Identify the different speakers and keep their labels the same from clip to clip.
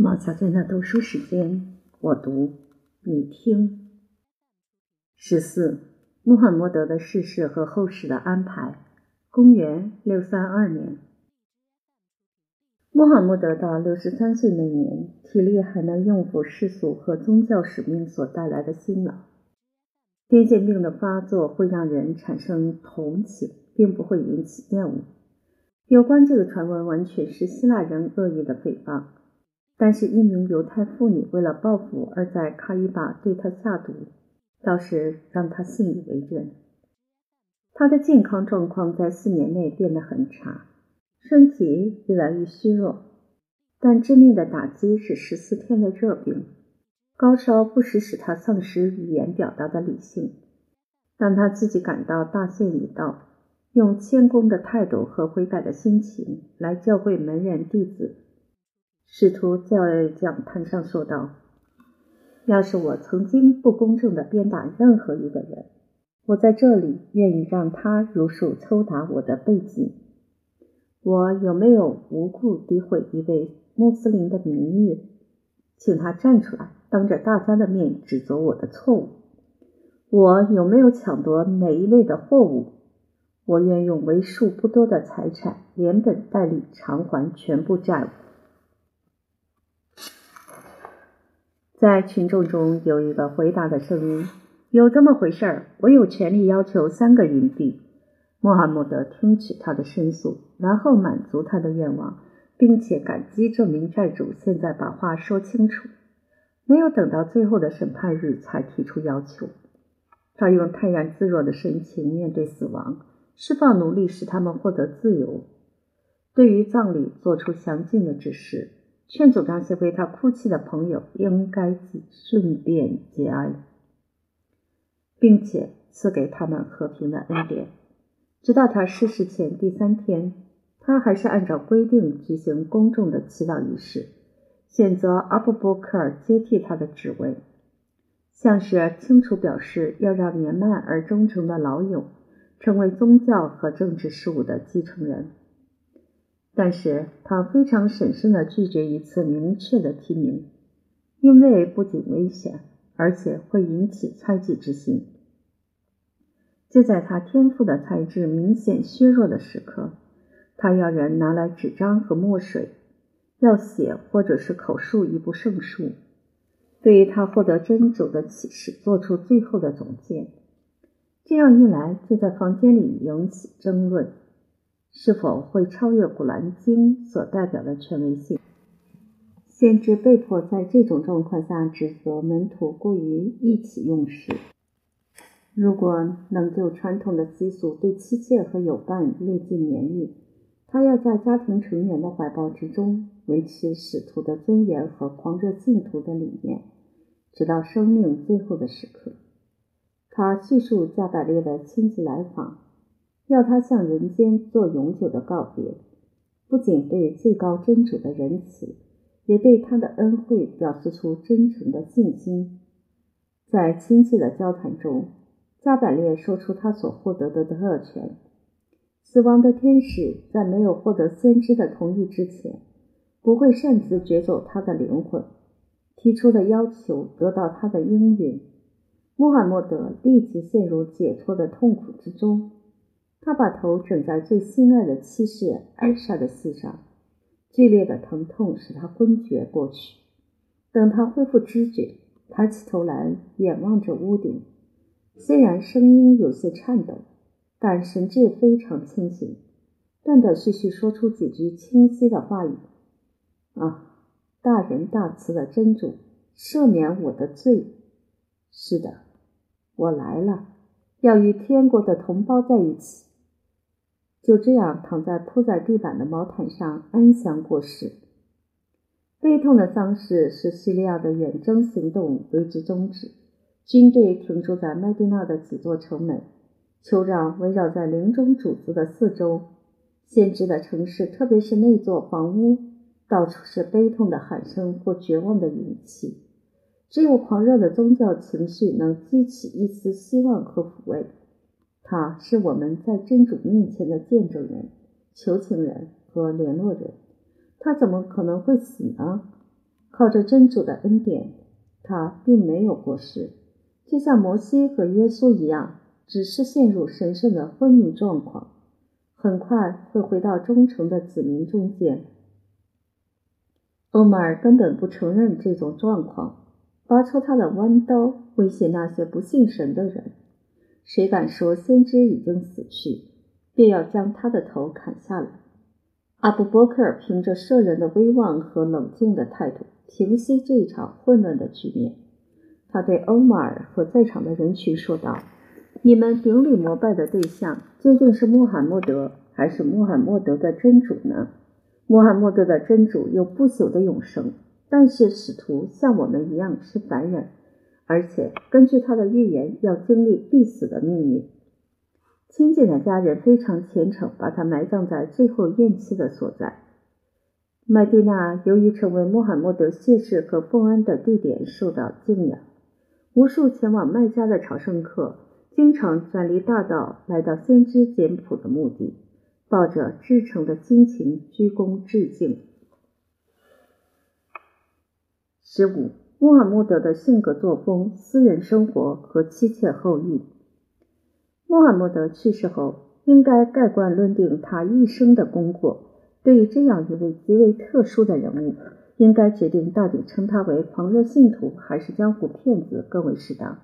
Speaker 1: 毛小娟的读书时间，我读，你听。十四，穆罕默德的逝世和后世的安排。公元六三二年，穆罕默德到六十三岁那年，体力还能应付世俗和宗教使命所带来的辛劳。癫痫病的发作会让人产生同情，并不会引起厌恶。有关这个传闻，完全是希腊人恶意的诽谤。但是，一名犹太妇女为了报复而在卡伊巴对他下毒，倒是让他信以为真。他的健康状况在四年内变得很差，身体越来越虚弱。但致命的打击是十四天的热病，高烧不时使他丧失语言表达的理性。当他自己感到大限已到，用谦恭的态度和悔改的心情来教会门人弟子。使徒在讲坛上说道：“要是我曾经不公正地鞭打任何一个人，我在这里愿意让他如数抽打我的背脊。我有没有无故诋毁一位穆斯林的名誉？请他站出来，当着大家的面指责我的错误。我有没有抢夺哪一类的货物？我愿用为数不多的财产连本带利偿还全部债务。”在群众中有一个回答的声音：“有这么回事儿，我有权利要求三个银币。”穆罕默德听取他的申诉，然后满足他的愿望，并且感激这名债主现在把话说清楚，没有等到最后的审判日才提出要求。他用泰然自若的神情面对死亡，释放奴隶，使他们获得自由。对于葬礼做出详尽的指示。劝阻那些为他哭泣的朋友，应该顺便节哀，并且赐给他们和平的恩典。直到他逝世前第三天，他还是按照规定举行公众的祈祷仪式，选择阿布波克尔接替他的职位，像是清楚表示要让年迈而忠诚的老友成为宗教和政治事务的继承人。但是他非常审慎地拒绝一次明确的提名，因为不仅危险，而且会引起猜忌之心。就在他天赋的才智明显削弱的时刻，他要人拿来纸张和墨水，要写或者是口述一部圣书，对于他获得真主的启示做出最后的总结。这样一来，就在房间里引起争论。是否会超越《古兰经》所代表的权威性？先知被迫在这种状况下指责门徒过于意气用事。如果能就传统的习俗对妻妾和友伴略尽绵力，他要在家庭成员的怀抱之中维持使徒的尊严和狂热信徒的理念，直到生命最后的时刻。他叙述加百列的亲自来访。要他向人间做永久的告别，不仅对最高真主的仁慈，也对他的恩惠表示出真诚的信心。在亲切的交谈中，加百列说出他所获得的特权：死亡的天使在没有获得先知的同意之前，不会擅自掘走他的灵魂。提出的要求得到他的应允，穆罕默德立即陷入解脱的痛苦之中。他把头枕在最心爱的妻室艾莎的膝上，剧烈的疼痛使他昏厥过去。等他恢复知觉，抬起头来眼望着屋顶，虽然声音有些颤抖，但神志非常清醒，断断续续说出几句清晰的话语：“啊，大仁大慈的真主，赦免我的罪。是的，我来了，要与天国的同胞在一起。”就这样躺在铺在地板的毛毯上安详过世。悲痛的丧事使叙利亚的远征行动为之终止，军队停驻在麦地那的几座城门，酋长围绕在林中主子的四周。先知的城市，特别是那座房屋，到处是悲痛的喊声或绝望的语气。只有狂热的宗教情绪能激起一丝希望和抚慰。他是我们在真主面前的见证人、求情人和联络人。他怎么可能会死呢？靠着真主的恩典，他并没有过世，就像摩西和耶稣一样，只是陷入神圣的昏迷状况，很快会回到忠诚的子民中间。欧马尔根本不承认这种状况，拔出他的弯刀，威胁那些不信神的人：谁敢说先知已经死去，便要将他的头砍下来。阿布波克尔凭着圣人的威望和冷静的态度，平息这一场混乱的局面。他对欧马尔和在场的人群说道：“你们顶礼膜拜的对象究竟是穆罕默德，还是穆罕默德的真主呢？穆罕默德的真主有不朽的永生，但是使徒像我们一样是凡人，而且根据他的预言，要经历必死的命运。”亲近的家人非常虔诚，把他埋葬在最后咽气的所在。麦地那由于成为穆罕默德谢世和奉安的地点，受到敬仰。无数前往麦加的朝圣客经常转离大道，来到先知简朴的墓地，抱着至诚的心情鞠躬致敬。十五，穆罕默德的性格作风、私人生活和妻妾后裔。穆罕默德去世后，应该盖棺论定他一生的功过。对于这样一位极为特殊的人物，应该决定到底称他为狂热信徒还是江湖骗子更为适当。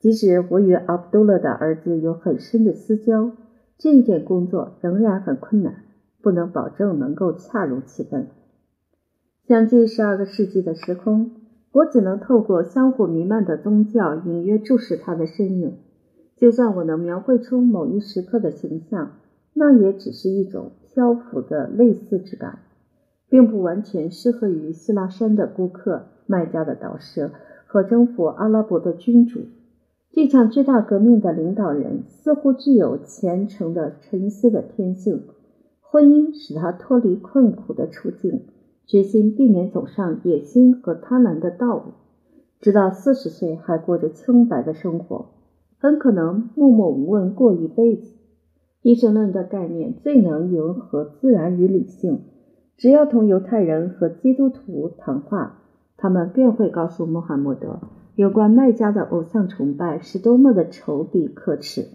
Speaker 1: 即使我与阿卜杜勒的儿子有很深的私交，这一件工作仍然很困难，不能保证能够恰如其分。将近十二个世纪的时空，我只能透过相互弥漫的宗教，隐约注视他的身影。就算我能描绘出某一时刻的形象，那也只是一种漂浮的类似之感，并不完全适合于希腊山的顾客、卖家的导师和征服阿拉伯的君主。这场巨大革命的领导人似乎具有虔诚的沉思的天性。婚姻使他脱离困苦的处境，决心避免走上野心和贪婪的道路，直到四十岁还过着清白的生活。很可能默默无闻过一辈子。一生论的概念最能迎合自然与理性。只要同犹太人和基督徒谈话，他们便会告诉穆罕默德，有关麦加的偶像崇拜是多么的丑鄙可耻。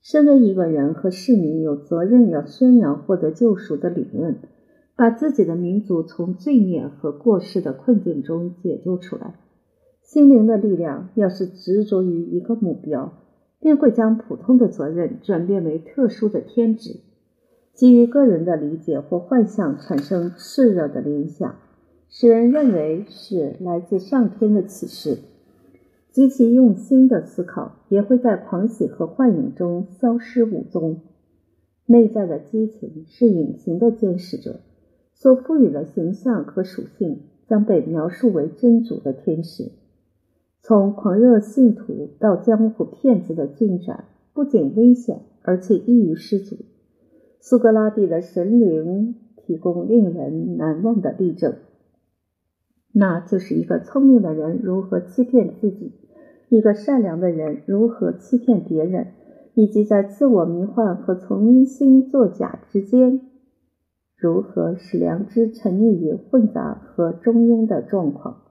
Speaker 1: 身为一个人和市民，有责任要宣扬获得救赎的理论，把自己的民族从罪孽和过失的困境中解救出来。心灵的力量要是执着于一个目标，便会将普通的责任转变为特殊的天职，基于个人的理解或幻象产生炽热的联想，使人认为是来自上天的启示。极其用心的思考也会在狂喜和幻影中消失无踪。内在的激情是隐形的监视者，所赋予的形象和属性将被描述为真主的天使。从狂热信徒到江湖骗子的进展不仅危险，而且易于失足。苏格拉底的神灵提供令人难忘的例证，那就是一个聪明的人如何欺骗自己，一个善良的人如何欺骗别人，以及在自我迷幻和重新作假之间，如何使良知沉溺于混杂和中庸的状况。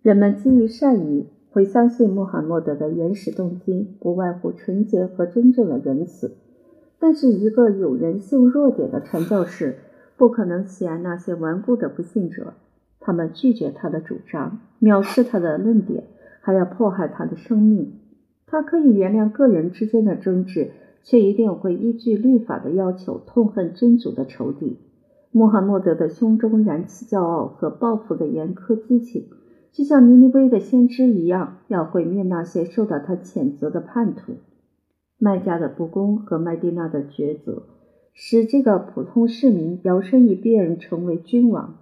Speaker 1: 人们基于善意会相信穆罕默德的原始动机不外乎纯洁和真正的仁慈，但是一个有人性弱点的传教士不可能喜爱那些顽固的不信者，他们拒绝他的主张，藐视他的论点，还要迫害他的生命。他可以原谅个人之间的争执，却一定会依据律法的要求痛恨真主的仇敌。穆罕默德的胸中燃起骄傲和报复的严苛激情。就像尼尼微的先知一样，要毁灭那些受到他谴责的叛徒。麦加的不公和麦地那的抉择，使这个普通市民摇身一变成为君王。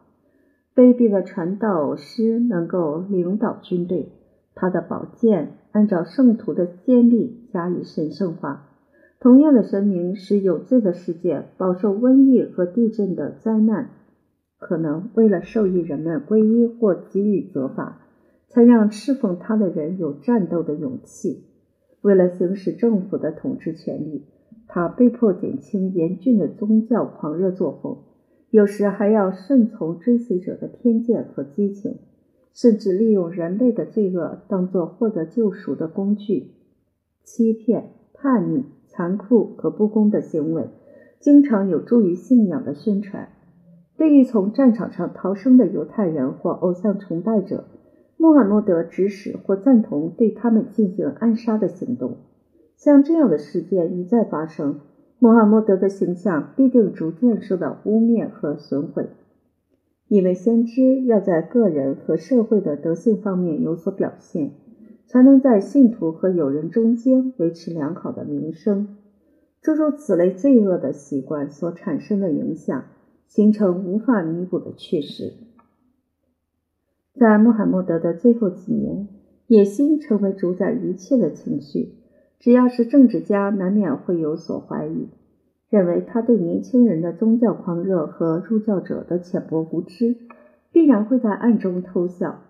Speaker 1: 卑鄙的传道师能够领导军队，他的宝剑按照圣徒的先例加以神圣化。同样的神明使有罪的世界饱受瘟疫和地震的灾难。可能为了授予人们皈依或给予责罚，才让侍奉他的人有战斗的勇气。为了行使政府的统治权力，他被迫减轻严峻的宗教狂热作风，有时还要顺从追随者的偏见和激情，甚至利用人类的罪恶当作获得救赎的工具。欺骗、叛逆、残酷和不公的行为，经常有助于信仰的宣传。对于从战场上逃生的犹太人或偶像崇拜者，穆罕默德指使或赞同对他们进行暗杀的行动。像这样的事件一再发生。穆罕默德的形象必定逐渐受到污蔑和损毁，因为先知要在个人和社会的德性方面有所表现，才能在信徒和友人中间维持良好的名声。诸如此类罪恶的习惯所产生的影响，形成无法弥补的缺失。在穆罕默德的最后几年，野心成为主宰一切的情绪。只要是政治家，难免会有所怀疑，认为他对年轻人的宗教狂热和入教者的浅薄无知，必然会在暗中偷笑。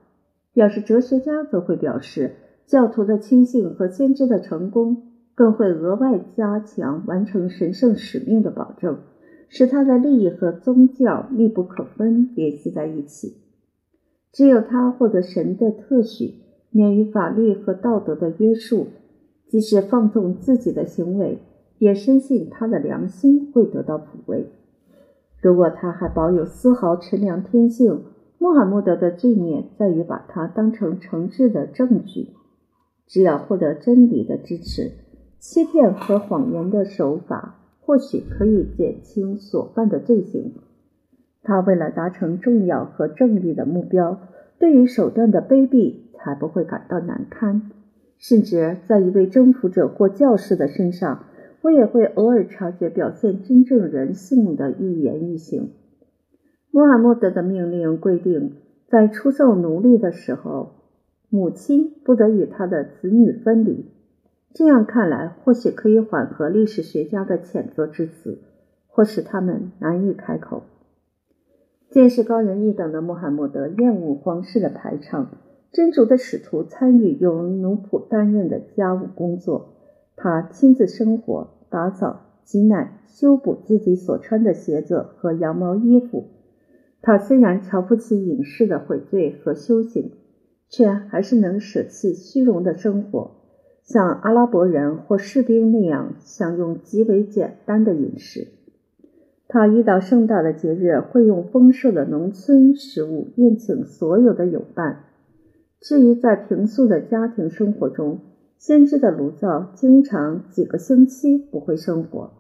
Speaker 1: 要是哲学家，则会表示，教徒的亲信和先知的成功，更会额外加强完成神圣使命的保证，使他的利益和宗教密不可分联系在一起。只有他获得神的特许，免于法律和道德的约束。即使放纵自己的行为，也深信他的良心会得到抚慰。如果他还保有丝毫纯良天性，穆罕默德的罪孽在于把他当成诚挚的证据。只要获得真理的支持，欺骗和谎言的手法或许可以减轻所犯的罪行。他为了达成重要和正义的目标，对于手段的卑鄙才不会感到难堪。甚至在一位征服者或教士的身上，我也会偶尔察觉表现真正人性的一言一行。穆罕默德的命令规定，在出售奴隶的时候，母亲不得与他的子女分离。这样看来，或许可以缓和历史学家的谴责之词，或使他们难以开口。见识高人一等的穆罕默德厌恶皇室的排场。真主的使徒参与由奴仆担任的家务工作，他亲自生活、打扫、挤奶、修补自己所穿的鞋子和羊毛衣服。他虽然瞧不起隐士的悔罪和修行，却还是能舍弃虚荣的生活，像阿拉伯人或士兵那样享用极为简单的饮食。他遇到盛大的节日，会用丰盛的农村食物宴请所有的友伴。至于在平素的家庭生活中，先知的炉灶经常几个星期不会生火。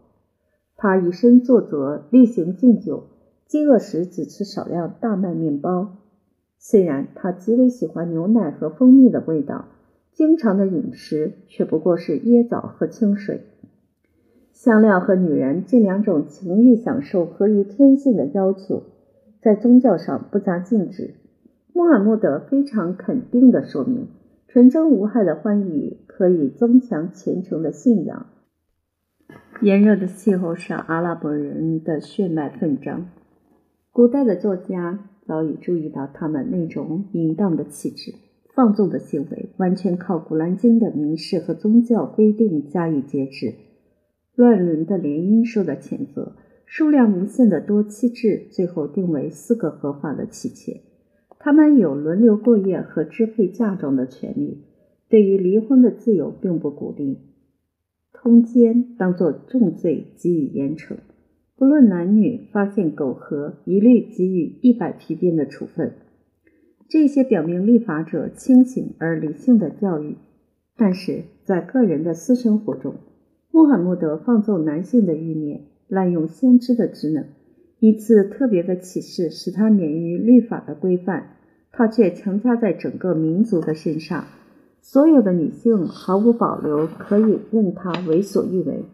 Speaker 1: 他以身作则，例行敬酒，饥饿时只吃少量大麦面包。虽然他极为喜欢牛奶和蜂蜜的味道，经常的饮食却不过是椰枣和清水。香料和女人这两种情欲享受合于天性的要求，在宗教上不加禁止。穆罕默德非常肯定地说明，纯真无害的欢愉可以增强虔诚的信仰。炎热的气候上阿拉伯人的血脉奋张。古代的作家早已注意到他们那种淫荡的气质、放纵的行为，完全靠《古兰经》的明示和宗教规定加以节制。乱伦的联姻受到谴责，数量无限的多妻制最后定为四个合法的妻妾。他们有轮流过夜和支配嫁妆的权利，对于离婚的自由并不鼓励。通奸当作重罪给予严惩，不论男女，发现苟合一律给予一百皮鞭的处分。这些表明立法者清醒而理性的教育，但是在个人的私生活中，穆罕默德放纵男性的欲念，滥用先知的职能。一次特别的启示使他免于律法的规范，他却强加在整个民族的身上。所有的女性毫无保留可以任他为所欲为。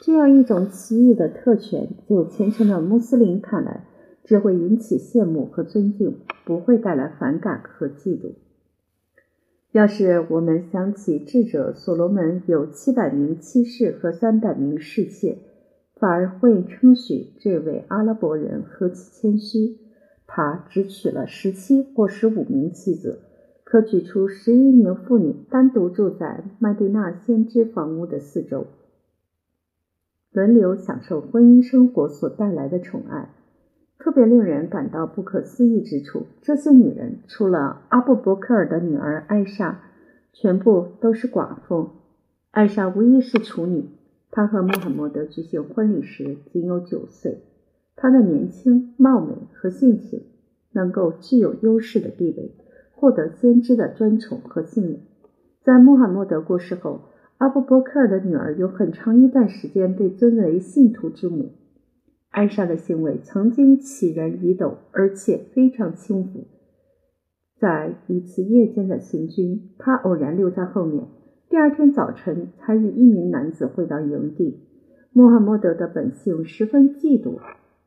Speaker 1: 这样一种奇异的特权，就虔诚的穆斯林看来，只会引起羡慕和尊敬，不会带来反感和嫉妒。要是我们想起智者所罗门有七百名妻室和三百名侍妾。反而会称许这位阿拉伯人何其谦虚，他只娶了十七或十五名妻子，可举出十一名妇女单独住在麦地那先知房屋的四周，轮流享受婚姻生活所带来的宠爱。特别令人感到不可思议之处，这些女人除了阿布伯克尔的女儿艾莎，全部都是寡妇。艾莎无疑是处女。她和穆罕默德举行婚礼时仅有九岁。她的年轻、貌美和性情能够具有优势的地位，获得先知的专宠和信任。在穆罕默德过世后，阿布伯克尔的女儿有很长一段时间被尊为信徒之母。艾莎的行为曾经起人疑窦，而且非常轻浮。在一次夜间的行军，她偶然溜在后面。第二天早晨，才与一名男子回到营地。穆罕默德的本性十分嫉妒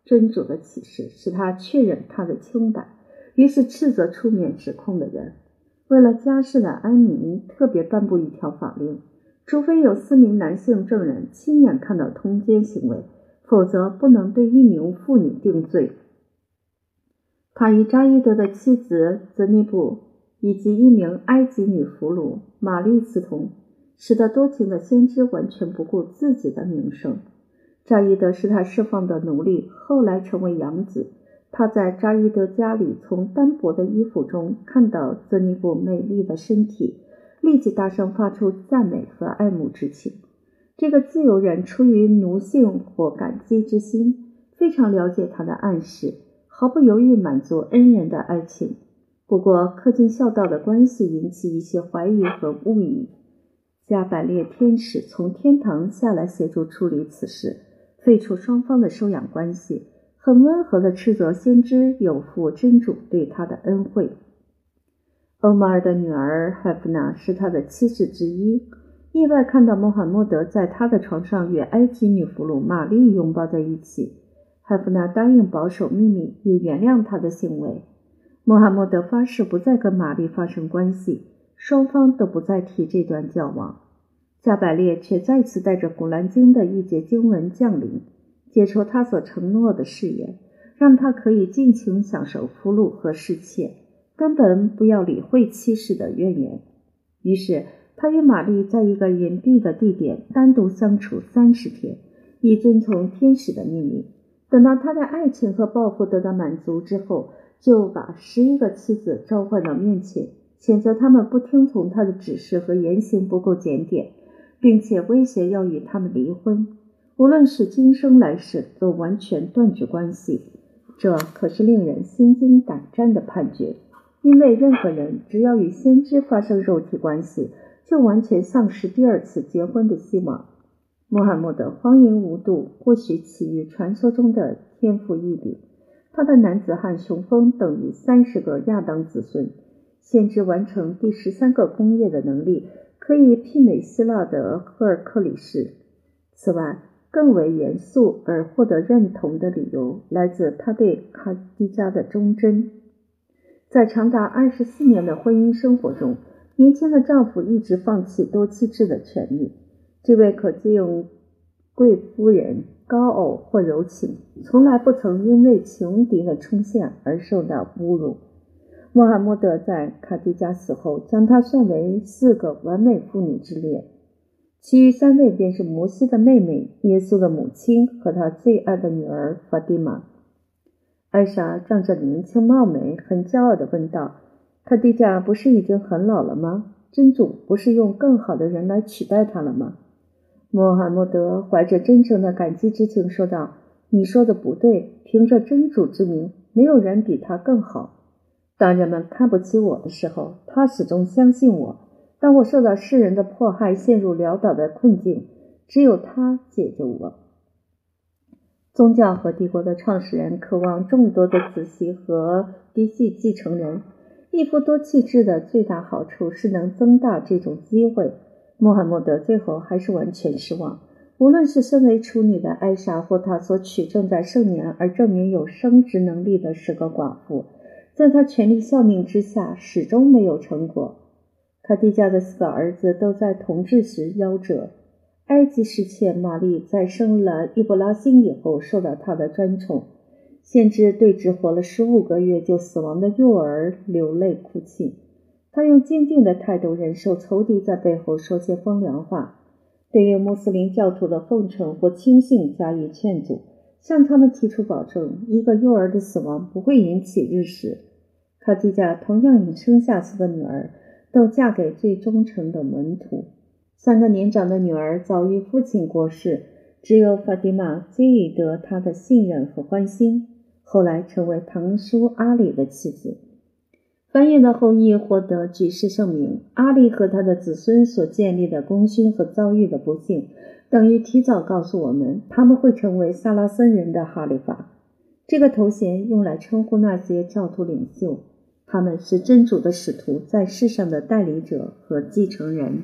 Speaker 1: 真主的启示，使他确认他的清白，于是斥责出面指控的人。为了家事的安宁，特别颁布一条法令：除非有四名男性证人亲眼看到通奸行为，否则不能对一名妇女定罪。他与扎伊德的妻子泽尼布。以及一名埃及女俘虏玛丽刺同，使得多情的先知完全不顾自己的名声。扎伊德是他释放的奴隶，后来成为养子。他在扎伊德家里从单薄的衣服中看到泽尼布美丽的身体，立即大声发出赞美和爱慕之情。这个自由人出于奴性或感激之心，非常了解他的暗示，毫不犹豫满足恩人的爱情。不过，恪尽孝道的关系引起一些怀疑和误以。加百列天使从天堂下来协助处理此事，废除双方的收养关系，很温和地斥责先知有负真主对他的恩惠。欧马尔的女儿海夫娜是他的妻子之一，意外看到穆罕默德在他的床上与埃及女俘虏玛丽拥抱在一起，海夫娜答应保守秘密，也原谅他的行为。穆罕默德发誓不再跟玛丽发生关系，双方都不再提这段交往。加百列却再次带着《古兰经》的一节经文降临，解除他所承诺的誓言，让他可以尽情享受俘虏和侍妾，根本不要理会妻室的怨言。于是，他与玛丽在一个隐蔽的地点单独相处三十天，以遵从天使的命令。等到他的爱情和抱负得到满足之后，就把十一个妻子召唤到面前，谴责他们不听从他的指示和言行不够检点，并且威胁要与他们离婚，无论是今生来世都完全断绝关系。这可是令人心惊胆战的判决，因为任何人只要与先知发生肉体关系，就完全丧失第二次结婚的希望。穆罕默德荒淫无度，或许起于传说中的天赋异禀。他的男子汉雄风等于三十个亚当子孙，先知完成第十三个工业的能力可以媲美希腊的赫尔克里斯。此外，更为严肃而获得认同的理由来自他对卡迪加的忠贞。在长达二十四年的婚姻生活中，年轻的丈夫一直放弃多妻制的权利。这位可敬贵夫人。高傲或柔情，从来不曾因为情敌的出现而受到侮辱。穆罕默德在卡迪加死后，将她算为四个完美妇女之列，其余三位便是摩西的妹妹、耶稣的母亲和他最爱的女儿法蒂玛。艾莎仗着年轻貌美，很骄傲地问道：“卡迪加不是已经很老了吗？真主不是用更好的人来取代他了吗？”穆罕默德怀着真诚的感激之情说道：“你说的不对，凭着真主之名，没有人比他更好。当人们看不起我的时候，他始终相信我；当我受到世人的迫害，陷入潦倒的困境，只有他解救我。”宗教和帝国的创始人渴望众多的子系和嫡系继承人。一夫多妻制的最大好处是能增大这种机会。穆罕默德最后还是完全失望。无论是身为处女的艾莎，或他所娶正在盛年而证明有生殖能力的十个寡妇，在他全力效命之下，始终没有成果。卡蒂加的四个儿子都在同治时夭折。埃及侍妾玛丽在生了伊布拉辛以后，受到他的专宠。先知对只活了十五个月就死亡的幼儿流泪哭泣。他用坚定的态度忍受仇敌在背后说些风凉话，对于穆斯林教徒的奉承或轻信加以劝阻，向他们提出保证：一个幼儿的死亡不会引起日食。卡蒂加同样已生下四个女儿，都嫁给最忠诚的门徒。三个年长的女儿早于父亲过世，只有法蒂玛最以得他的信任和欢心，后来成为堂叔阿里的妻子。繁衍的后裔获得举世盛名。阿里和他的子孙所建立的功勋和遭遇的不幸，等于提早告诉我们，他们会成为萨拉森人的哈里法。这个头衔用来称呼那些教徒领袖，他们是真主的使徒，在世上的代理者和继承人。